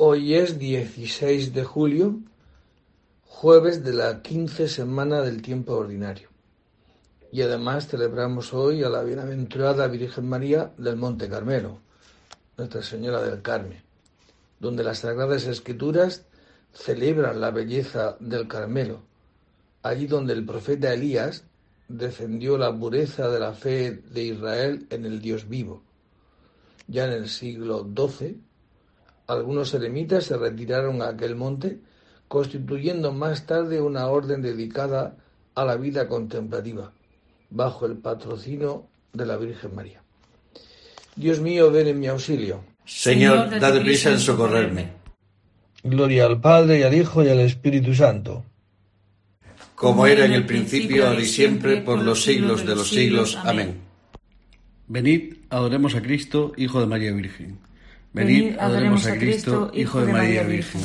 Hoy es 16 de julio, jueves de la quince semana del tiempo ordinario. Y además celebramos hoy a la bienaventurada Virgen María del Monte Carmelo, Nuestra Señora del Carmen, donde las Sagradas Escrituras celebran la belleza del Carmelo, allí donde el profeta Elías defendió la pureza de la fe de Israel en el Dios vivo. Ya en el siglo XII, algunos eremitas se retiraron a aquel monte, constituyendo más tarde una orden dedicada a la vida contemplativa, bajo el patrocinio de la Virgen María. Dios mío, ven en mi auxilio. Señor, dad prisa en socorrerme. Gloria al Padre y al Hijo y al Espíritu Santo. Como era en el principio, ahora y siempre, por los siglos de los siglos. Amén. Venid, adoremos a Cristo, Hijo de María Virgen. Venid, adoremos a Cristo, Hijo de María Virgen.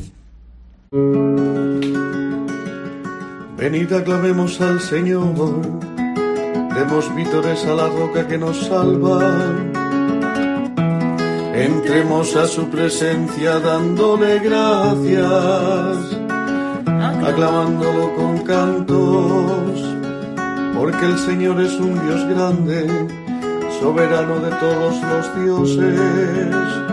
Venid, aclamemos al Señor, demos vítores a la roca que nos salva. Entremos a su presencia dándole gracias, aclamándolo con cantos, porque el Señor es un Dios grande, soberano de todos los dioses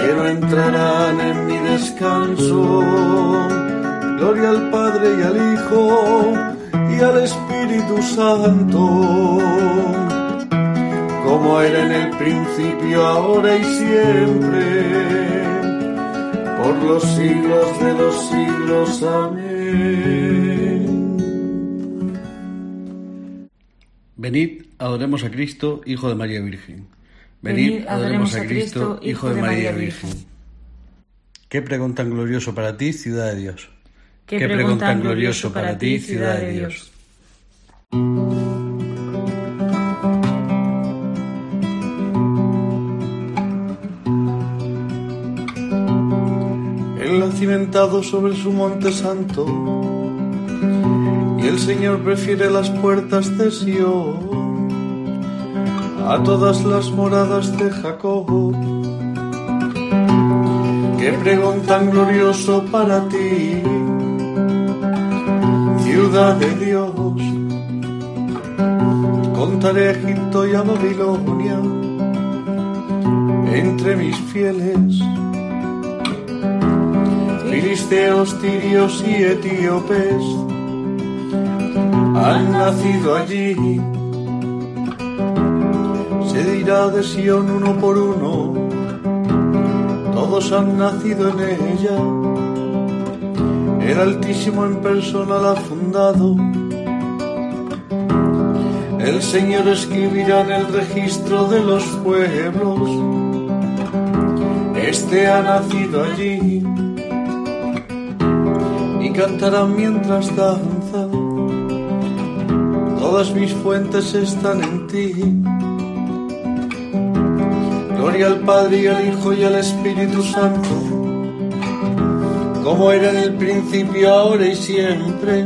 que no entrarán en mi descanso. Gloria al Padre y al Hijo y al Espíritu Santo, como era en el principio, ahora y siempre, por los siglos de los siglos. Amén. Venid, adoremos a Cristo, Hijo de María Virgen. Venid, adoremos a Cristo, Hijo de María Virgen. Qué pregón tan glorioso para ti, ciudad de Dios. Qué pregón tan glorioso para ti, ciudad de Dios. Él ha cimentado sobre su monte santo y el Señor prefiere las puertas de Sion a todas las moradas de Jacob. Qué pregón tan glorioso para ti, ciudad de Dios. Contaré a Egipto y a Babilonia entre mis fieles. Filisteos, tirios y etíopes han nacido allí de Sion uno por uno, todos han nacido en ella. El Altísimo en persona la ha fundado. El Señor escribirá en el registro de los pueblos. Este ha nacido allí y cantará mientras danza. Todas mis fuentes están en ti. Gloria al Padre y al Hijo y al Espíritu Santo, como era en el principio, ahora y siempre,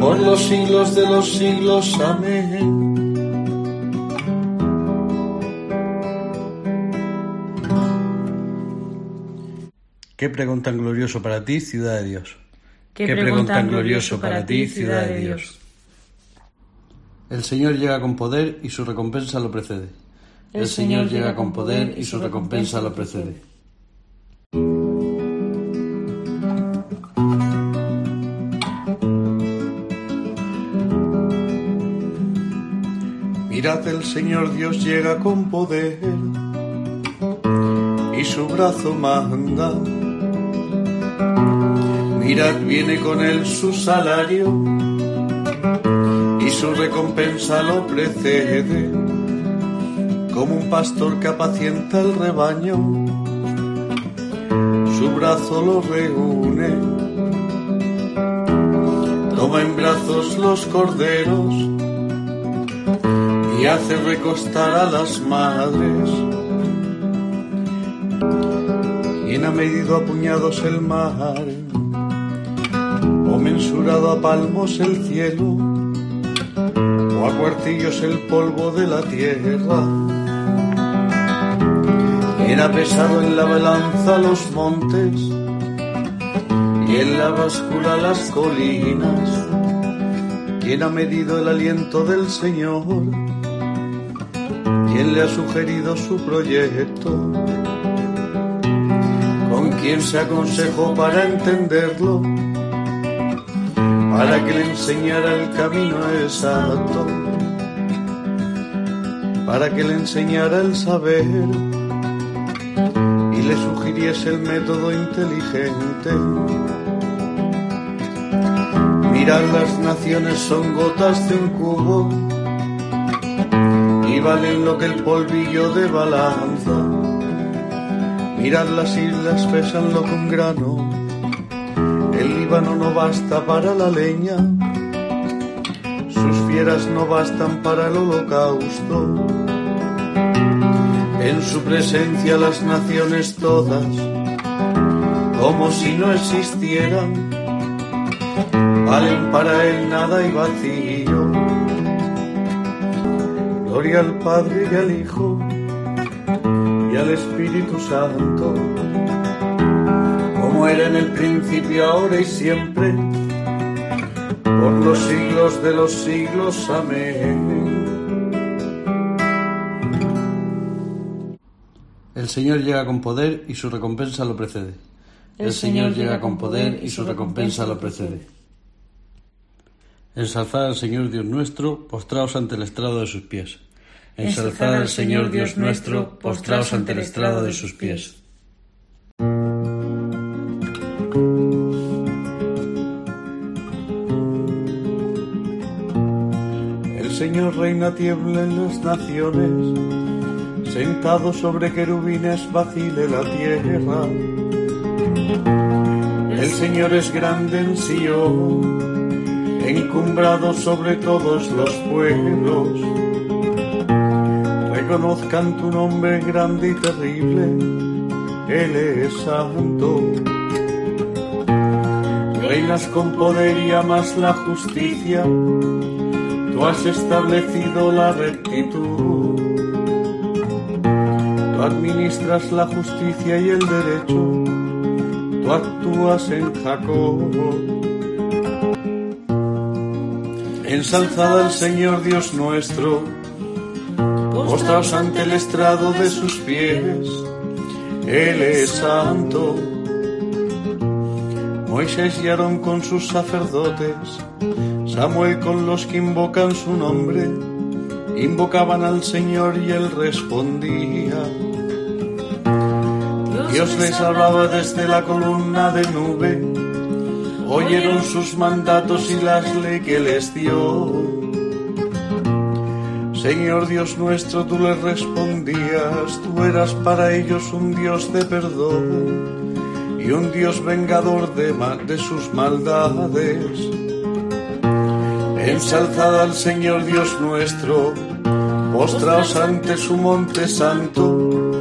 por los siglos de los siglos. Amén. Qué pregón tan glorioso para ti, ciudad de Dios. Qué, pregón tan glorioso para ti, ciudad de Dios. El Señor llega con poder y su recompensa lo precede. El Señor llega con poder y su recompensa lo precede. Mirad, el Señor Dios llega con poder y su brazo manda. Mirad, viene con él su salario y su recompensa lo precede, como un pastor que apacienta el rebaño, su brazo lo reúne, toma en brazos los corderos y hace recostar a las madres. ¿Quién ha medido a puñados el mar? ¿O mensurado a palmos el cielo? ¿O a cuartillos el polvo de la tierra? ¿Quién ha pesado en la balanza los montes? Y en la báscula las colinas. ¿Quién ha medido el aliento del Señor? ¿Quién le ha sugerido su proyecto? ¿Con quién se aconsejó para entenderlo? Para que le enseñara el camino exacto, para que le enseñara el saber le sugiriese el método inteligente. Mirad, las naciones son gotas de un cubo y valen lo que el polvillo de balanza. Mirad las islas, pesan lo que un grano. El Líbano no basta para la leña, sus fieras no bastan para el holocausto. En su presencia las naciones todas, como si no existieran, valen para él nada y vacío. Gloria al Padre y al Hijo y al Espíritu Santo, como era en el principio, ahora y siempre, por los siglos de los siglos. Amén. El Señor llega con poder y su recompensa lo precede. El Señor llega con poder y su recompensa lo precede. Ensalzad al Señor Dios nuestro, postraos ante el estrado de sus pies. Ensalzad al Señor Dios nuestro, postraos ante el estrado de sus pies. El Señor reina tiembla en las naciones, sentado sobre querubines vacile la tierra. El Señor es grande en Sion, encumbrado sobre todos los pueblos. Reconozcan tu nombre grande y terrible, Él es santo. Reinas con poder y amas la justicia, tú has establecido la rectitud. Administras la justicia y el derecho, tú actúas en Jacob. Ensalzad al Señor Dios nuestro, postraos ante el estrado de sus pies, Él es santo. Moisés y Aarón con sus sacerdotes, Samuel con los que invocan su nombre, invocaban al Señor y él respondía. Dios les hablaba desde la columna de nube, oyeron sus mandatos y las ley que les dio. Señor Dios nuestro, tú les respondías, tú eras para ellos un Dios de perdón y un Dios vengador de, de sus maldades. Ensalzad al Señor Dios nuestro, postraos ante su monte santo,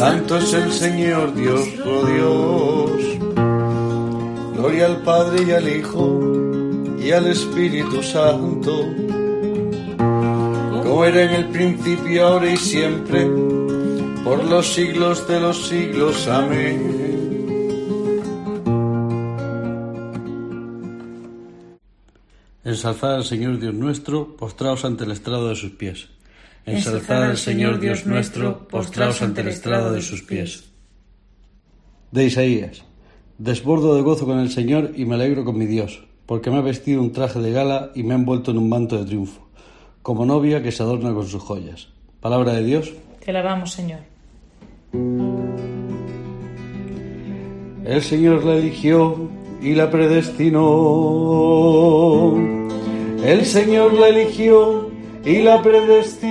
santo es el Señor Dios, oh Dios. Gloria al Padre y al Hijo y al Espíritu Santo, como era en el principio, ahora y siempre, por los siglos de los siglos. Amén. Ensalzad al Señor Dios nuestro, postraos ante el estrado de sus pies. Ensalzad al Señor Dios nuestro, postraos ante el estrado de sus pies. De Isaías. Desbordo de gozo con el Señor y me alegro con mi Dios, porque me ha vestido un traje de gala y me ha envuelto en un manto de triunfo, como novia que se adorna con sus joyas. Palabra de Dios. Te alabamos, Señor. El Señor la eligió y la predestinó. El Señor la eligió y la predestinó.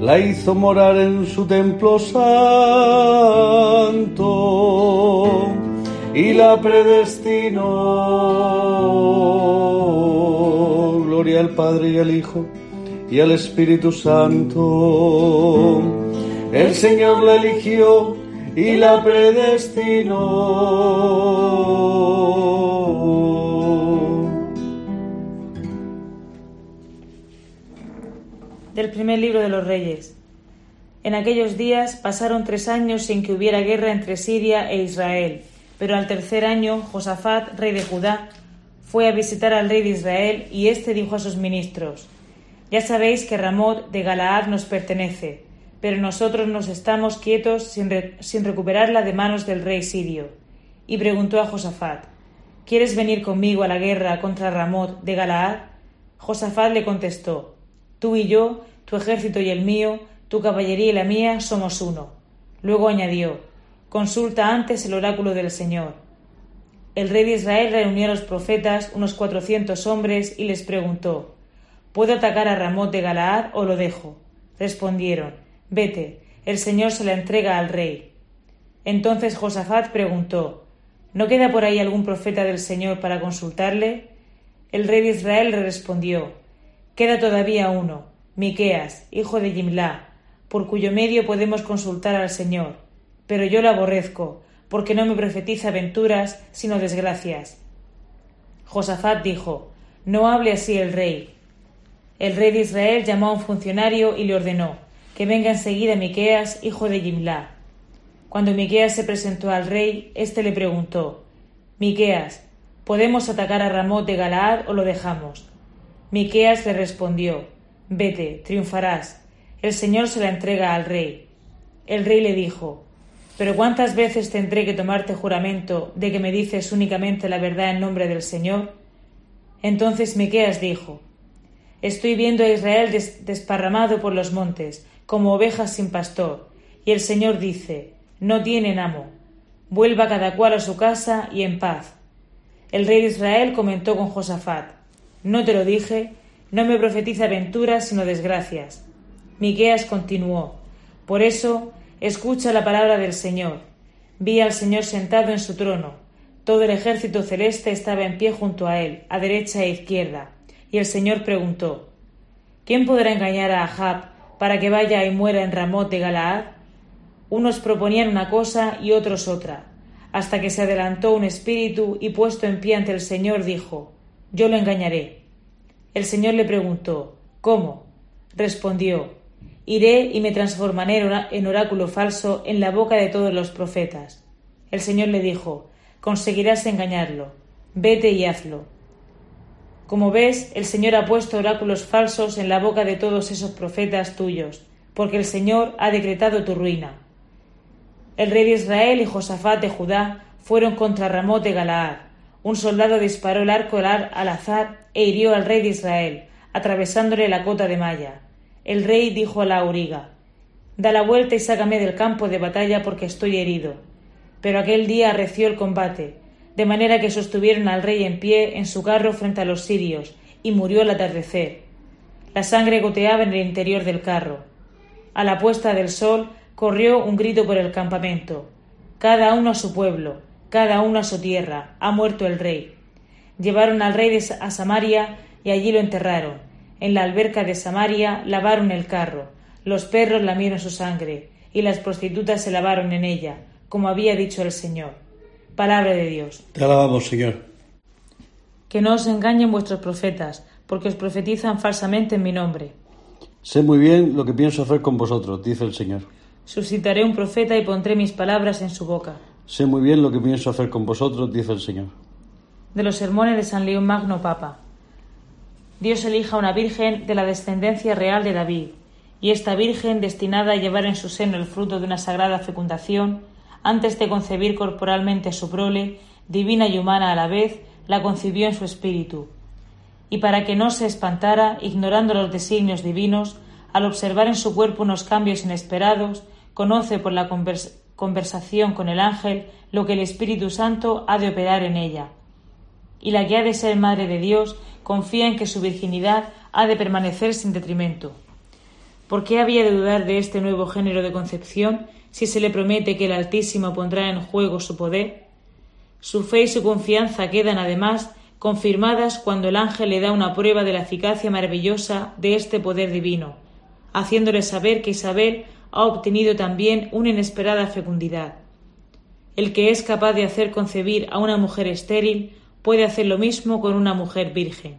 La hizo morar en su templo santo y la predestinó. Gloria al Padre y al Hijo y al Espíritu Santo. El Señor la eligió y la predestinó. Del primer libro de los Reyes. En aquellos días pasaron tres años sin que hubiera guerra entre Siria e Israel, pero al tercer año Josafat, rey de Judá, fue a visitar al rey de Israel y éste dijo a sus ministros, Ya sabéis que Ramot de Galaad nos pertenece, pero nosotros nos estamos quietos sin, sin, recuperarla de manos del rey sirio. Y preguntó a Josafat, ¿Quieres venir conmigo a la guerra contra Ramot de Galaad? Josafat le contestó, Tú y yo, tu ejército y el mío, tu caballería y la mía somos uno. Luego añadió, Consulta antes el oráculo del Señor. El rey de Israel reunió a los profetas, unos cuatrocientos hombres, y les preguntó, ¿Puedo atacar a Ramot de Galaad o lo dejo? Respondieron, Vete, el Señor se la entrega al rey. Entonces Josafat preguntó, ¿No queda por ahí algún profeta del Señor para consultarle? El rey de Israel le respondió, Queda todavía uno, Miqueas, hijo de Jimlá, por cuyo medio podemos consultar al Señor. Pero yo lo aborrezco, porque no me profetiza aventuras, sino desgracias. Josafat dijo, No hable así el rey. El rey de Israel llamó a un funcionario y le ordenó, que venga enseguida Miqueas, hijo de Jimlá. Cuando Miqueas se presentó al rey, éste le preguntó Miqueas, ¿podemos atacar a Ramot de Galaad o lo dejamos? Miqueas le respondió Vete, triunfarás. El Señor se la entrega al rey. El rey le dijo Pero ¿cuántas veces tendré que tomarte juramento de que me dices únicamente la verdad en nombre del Señor? Entonces Miqueas dijo Estoy viendo a Israel desparramado por los montes, como ovejas sin pastor. Y el Señor dice, no tienen amo. Vuelva cada cual a su casa y en paz. El rey de Israel comentó con Josafat, no te lo dije, no me profetiza aventuras sino desgracias. Miqueas continuó, por eso, escucha la palabra del Señor. Vi al Señor sentado en su trono. Todo el ejército celeste estaba en pie junto a él, a derecha e izquierda. Y el Señor preguntó, ¿Quién podrá engañar a Ahab para que vaya y muera en Ramot de Galaad? Unos proponían una cosa y otros otra, hasta que se adelantó un espíritu y puesto en pie ante el Señor dijo, Yo lo engañaré. El Señor le preguntó, ¿Cómo? Respondió, Iré y me transformaré en oráculo falso en la boca de todos los profetas. El Señor le dijo, Conseguirás engañarlo. Vete y hazlo. Como ves, el Señor ha puesto oráculos falsos en la boca de todos esos profetas tuyos, porque el Señor ha decretado tu ruina. El rey de Israel y Josafat de Judá fueron contra Ramot de Galaad. Un soldado disparó el arco al azar e hirió al rey de Israel, atravesándole la cota de malla. El rey dijo a la auriga Da la vuelta y sácame del campo de batalla porque estoy herido. Pero aquel día arreció el combate, de manera que sostuvieron al rey en pie en su carro frente a los sirios, y murió al atardecer. La sangre goteaba en el interior del carro. A la puesta del sol corrió un grito por el campamento. Cada uno a su pueblo, cada uno a su tierra, ha muerto el rey. Llevaron al rey a Samaria y allí lo enterraron. En la alberca de Samaria lavaron el carro, los perros lamieron su sangre, y las prostitutas se lavaron en ella, como había dicho el Señor. Palabra de Dios. Te alabamos, Señor. Que no os engañen vuestros profetas, porque os profetizan falsamente en mi nombre. Sé muy bien lo que pienso hacer con vosotros, dice el Señor. Suscitaré un profeta y pondré mis palabras en su boca. Sé muy bien lo que pienso hacer con vosotros, dice el Señor. De los sermones de San León Magno Papa. Dios elija una virgen de la descendencia real de David, y esta virgen, destinada a llevar en su seno el fruto de una sagrada fecundación, antes de concebir corporalmente su prole, divina y humana a la vez, la concibió en su espíritu. Y para que no se espantara, ignorando los designios divinos, al observar en su cuerpo unos cambios inesperados, conoce por la conversación con el ángel lo que el Espíritu Santo ha de operar en ella. Y la que ha de ser Madre de Dios confía en que su virginidad ha de permanecer sin detrimento. ¿Por qué había de dudar de este nuevo género de concepción si se le promete que el Altísimo pondrá en juego su poder? Su fe y su confianza quedan, además, confirmadas cuando el ángel le da una prueba de la eficacia maravillosa de este poder divino, haciéndole saber que Isabel ha obtenido también una inesperada fecundidad. El que es capaz de hacer concebir a una mujer estéril puede hacer lo mismo con una mujer virgen.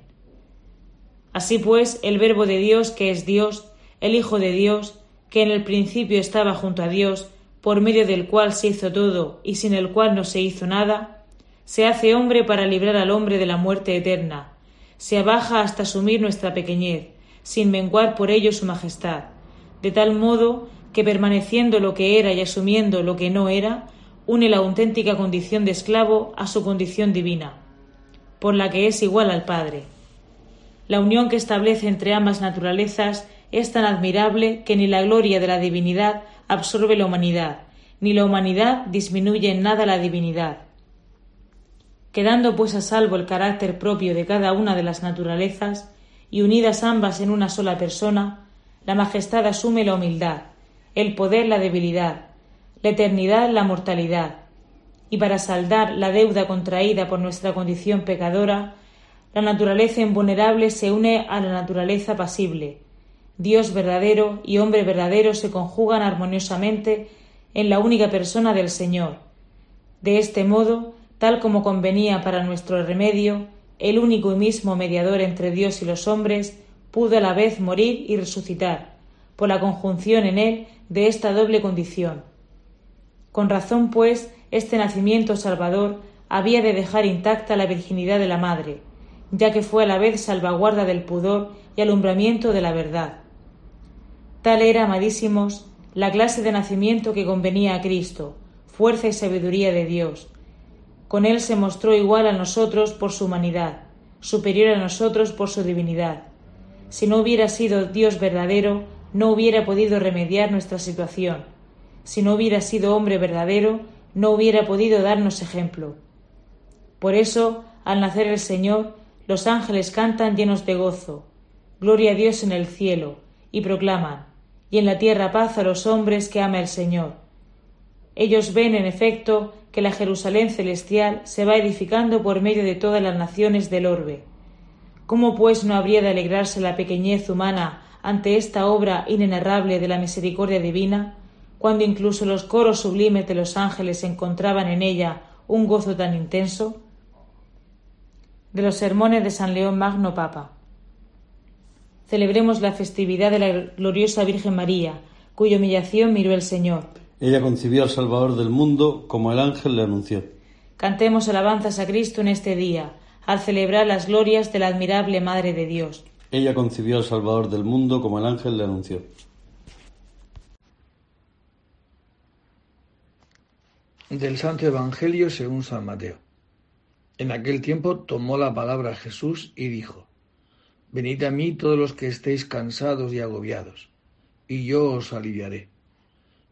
Así pues, el Verbo de Dios, que es Dios, el Hijo de Dios, que en el principio estaba junto a Dios, por medio del cual se hizo todo y sin el cual no se hizo nada, se hace hombre para librar al hombre de la muerte eterna, se abaja hasta asumir nuestra pequeñez, sin menguar por ello su majestad, de tal modo que permaneciendo lo que era y asumiendo lo que no era, une la auténtica condición de esclavo a su condición divina, por la que es igual al Padre. La unión que establece entre ambas naturalezas es tan admirable que ni la gloria de la divinidad absorbe la humanidad, ni la humanidad disminuye en nada la divinidad. Quedando pues a salvo el carácter propio de cada una de las naturalezas, y unidas ambas en una sola persona, la majestad asume la humildad, el poder la debilidad, la eternidad la mortalidad, y para saldar la deuda contraída por nuestra condición pecadora, la naturaleza invulnerable se une a la naturaleza pasible, Dios verdadero y hombre verdadero se conjugan armoniosamente en la única persona del Señor. De este modo, tal como convenía para nuestro remedio, el único y mismo mediador entre Dios y los hombres pudo a la vez morir y resucitar, por la conjunción en él de esta doble condición. Con razón, pues, este nacimiento salvador había de dejar intacta la virginidad de la madre, ya que fue a la vez salvaguarda del pudor y alumbramiento de la verdad. Tal era, amadísimos, la clase de nacimiento que convenía a Cristo, fuerza y sabiduría de Dios. Con él se mostró igual a nosotros por su humanidad, superior a nosotros por su divinidad. Si no hubiera sido Dios verdadero, no hubiera podido remediar nuestra situación. Si no hubiera sido hombre verdadero, no hubiera podido darnos ejemplo. Por eso, al nacer el Señor, los ángeles cantan llenos de gozo. Gloria a Dios en el cielo, y proclaman, y en la tierra paz a los hombres que ama el Señor. Ellos ven, en efecto, que la Jerusalén celestial se va edificando por medio de todas las naciones del orbe. ¿Cómo pues no habría de alegrarse la pequeñez humana ante esta obra inenarrable de la misericordia divina, cuando incluso los coros sublimes de los ángeles encontraban en ella un gozo tan intenso? De los sermones de San León Magno Papa celebremos la festividad de la gloriosa Virgen María, cuya humillación miró el Señor. Ella concibió al Salvador del mundo como el ángel le anunció. Cantemos alabanzas a Cristo en este día, al celebrar las glorias de la admirable Madre de Dios. Ella concibió al Salvador del mundo como el ángel le anunció. Del Santo Evangelio según San Mateo. En aquel tiempo tomó la palabra Jesús y dijo, Venid a mí todos los que estéis cansados y agobiados, y yo os aliviaré.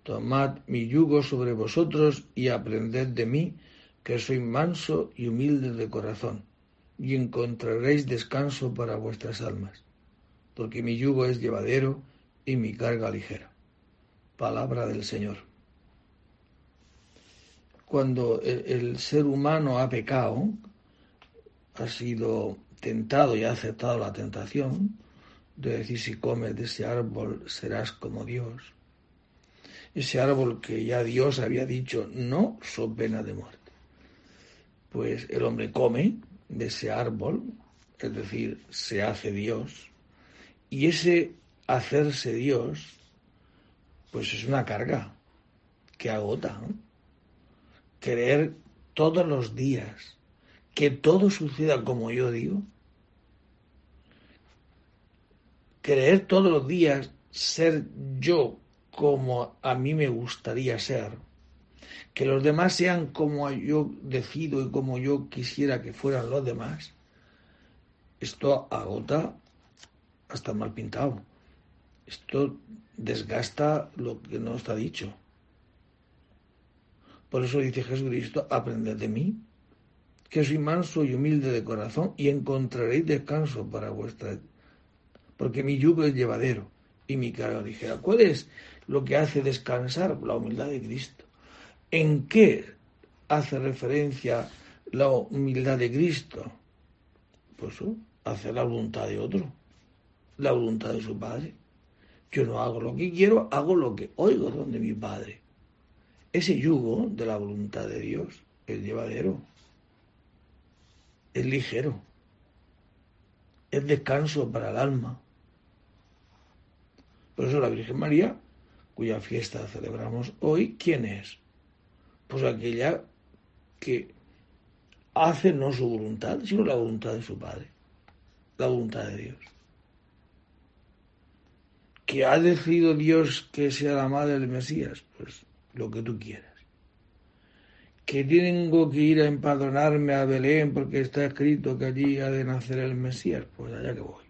Tomad mi yugo sobre vosotros y aprended de mí, que soy manso y humilde de corazón, y encontraréis descanso para vuestras almas, porque mi yugo es llevadero y mi carga ligera. Palabra del Señor. Cuando el, el ser humano ha pecado, ha sido tentado y ha aceptado la tentación de decir si comes de ese árbol serás como Dios. Ese árbol que ya Dios había dicho no so pena de muerte. pues el hombre come de ese árbol, es decir, se hace Dios, y ese hacerse Dios, pues es una carga que agota. Querer todos los días que todo suceda como yo digo, creer todos los días ser yo como a mí me gustaría ser, que los demás sean como yo decido y como yo quisiera que fueran los demás, esto agota hasta mal pintado. Esto desgasta lo que no está dicho. Por eso dice Jesucristo, aprended de mí, que soy manso y humilde de corazón, y encontraréis descanso para vuestra... Porque mi yugo es llevadero y mi carga ligera. ¿Cuál es lo que hace descansar? La humildad de Cristo. ¿En qué hace referencia la humildad de Cristo? Pues hacer la voluntad de otro, la voluntad de su Padre. Yo no hago lo que quiero, hago lo que oigo donde mi Padre. Ese yugo de la voluntad de Dios es llevadero, es ligero, es descanso para el alma. Por eso la Virgen María, cuya fiesta celebramos hoy, ¿quién es? Pues aquella que hace no su voluntad, sino la voluntad de su Padre, la voluntad de Dios. ¿Que ha decidido Dios que sea la madre del Mesías? Pues lo que tú quieras. ¿Que tengo que ir a empadronarme a Belén porque está escrito que allí ha de nacer el Mesías? Pues allá que voy.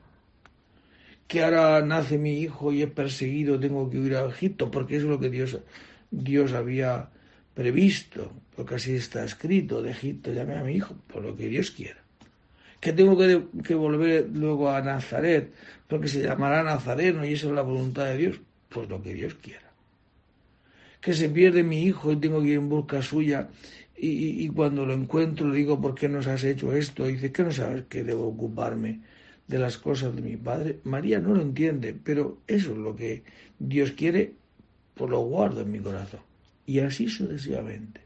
¿Que ahora nace mi hijo y es perseguido, tengo que ir a Egipto? Porque eso es lo que Dios, Dios había previsto, porque así está escrito, de Egipto llame a mi hijo, por lo que Dios quiera. Que tengo que, que volver luego a Nazaret, porque se llamará Nazareno y eso es la voluntad de Dios, pues lo que Dios quiera que se pierde mi hijo y tengo que ir en busca suya. Y, cuando lo encuentro le digo, ¿por qué nos has hecho esto? Y dice, ¿qué no sabes que debo ocuparme de las cosas de mi padre? María no lo entiende, pero eso es lo que Dios quiere, pues lo guardo en mi corazón. Y así sucesivamente.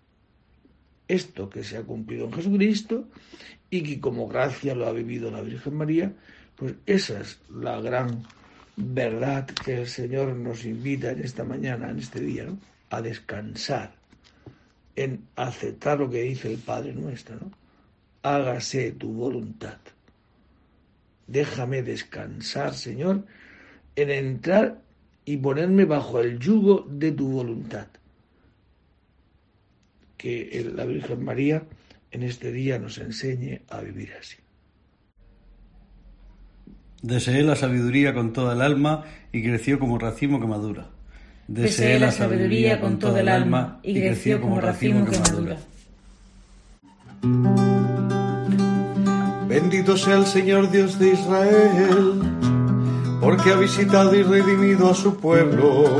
Esto que se ha cumplido en Jesucristo y que como gracia lo ha vivido la Virgen María, pues esa es la gran verdad que el Señor nos invita en esta mañana, en este día, ¿no? a descansar, en aceptar lo que dice el Padre nuestro, ¿no? Hágase tu voluntad. Déjame descansar, Señor, en entrar y ponerme bajo el yugo de tu voluntad. Que la Virgen María en este día nos enseñe a vivir así. Deseé la sabiduría con toda el alma y creció como racimo que madura. Deseé la sabiduría con todo el alma y creció como racimo que madura. Bendito sea el Señor Dios de Israel, porque ha visitado y redimido a su pueblo,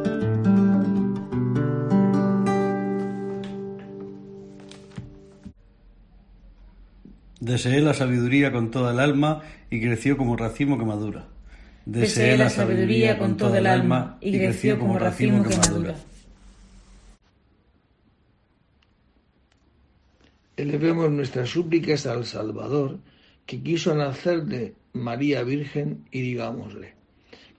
Deseé la sabiduría con toda el alma y creció como racimo que madura. Deseé la sabiduría con toda el alma y creció como racimo que madura. Elevemos nuestras súplicas al Salvador, que quiso nacer de María Virgen, y digámosle,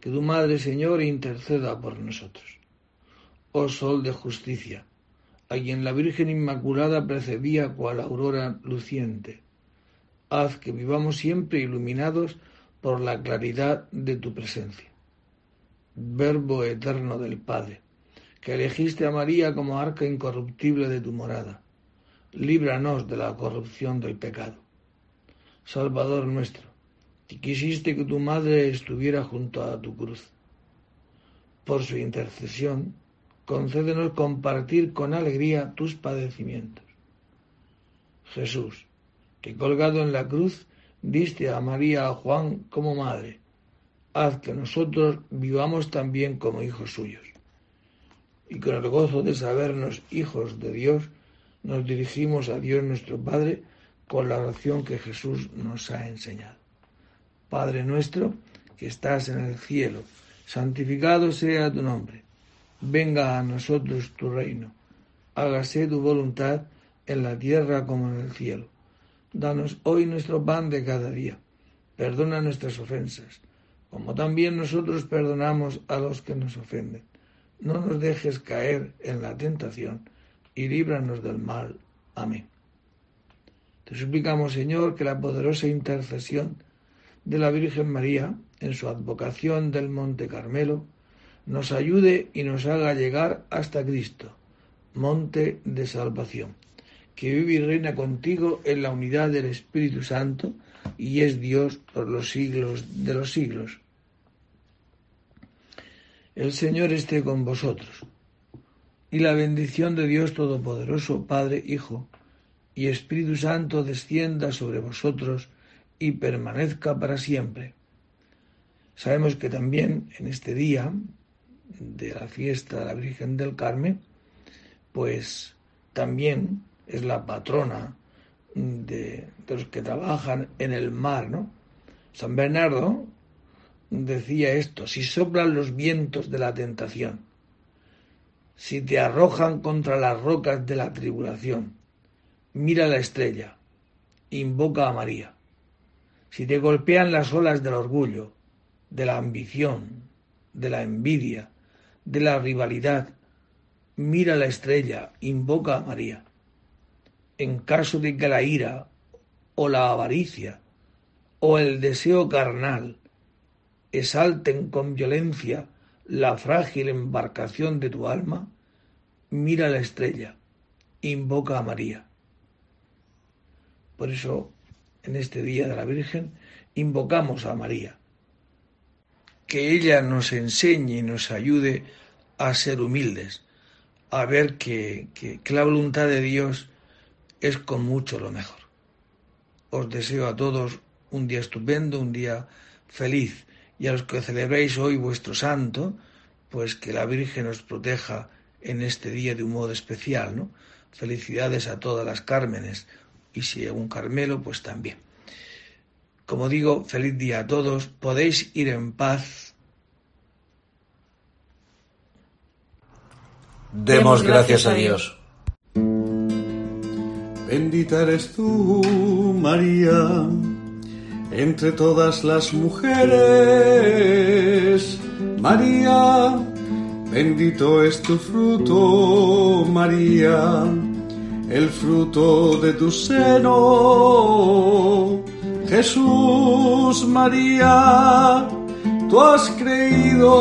que tu Madre, Señor, interceda por nosotros. Oh Sol de justicia, a quien la Virgen Inmaculada precedía cual aurora luciente, haz que vivamos siempre iluminados por la claridad de tu presencia. Verbo eterno del Padre, que elegiste a María como arca incorruptible de tu morada, líbranos de la corrupción del pecado. Salvador nuestro, que quisiste que tu madre estuviera junto a tu cruz. Por su intercesión, concédenos compartir con alegría tus padecimientos. Jesús, que colgado en la cruz diste a María a Juan como madre. Haz que nosotros vivamos también como hijos suyos. Y con el gozo de sabernos hijos de Dios, nos dirigimos a Dios nuestro Padre con la oración que Jesús nos ha enseñado. Padre nuestro, que estás en el cielo, santificado sea tu nombre. Venga a nosotros tu reino. Hágase tu voluntad en la tierra como en el cielo. Danos hoy nuestro pan de cada día. Perdona nuestras ofensas, como también nosotros perdonamos a los que nos ofenden. No nos dejes caer en la tentación y líbranos del mal. Amén. Te suplicamos, Señor, que la poderosa intercesión de la Virgen María en su advocación del Monte Carmelo nos ayude y nos haga llegar hasta Cristo, monte de salvación que vive y reina contigo en la unidad del Espíritu Santo y es Dios por los siglos de los siglos. El Señor esté con vosotros. Y la bendición de Dios Todopoderoso, Padre, Hijo y Espíritu Santo descienda sobre vosotros y permanezca para siempre. Sabemos que también en este día de la fiesta de la Virgen del Carmen, pues también es la patrona de, los que trabajan en el mar, ¿no? San Bernardo decía esto, si soplan los vientos de la tentación, si te arrojan contra las rocas de la tribulación, mira la estrella, invoca a María. Si te golpean las olas del orgullo, de la ambición, de la envidia, de la rivalidad, mira la estrella, invoca a María en caso de que la ira o la avaricia o el deseo carnal exalten con violencia la frágil embarcación de tu alma, mira la estrella, invoca a María. Por eso, en este día de la Virgen, invocamos a María. Que ella nos enseñe y nos ayude a ser humildes, a ver que, que, que la voluntad de Dios es con mucho lo mejor. Os deseo a todos un día estupendo, un día feliz, y a los que celebréis hoy vuestro santo, pues que la Virgen os proteja en este día de un modo especial, ¿no? Felicidades a todas las Cármenes, y si un Carmelo, pues también. Como digo, feliz día a todos, podéis ir en paz. Demos gracias a Dios. Bendita eres tú, María, entre todas las mujeres. María, bendito es tu fruto, María, el fruto de tu seno. Jesús, María, tú has creído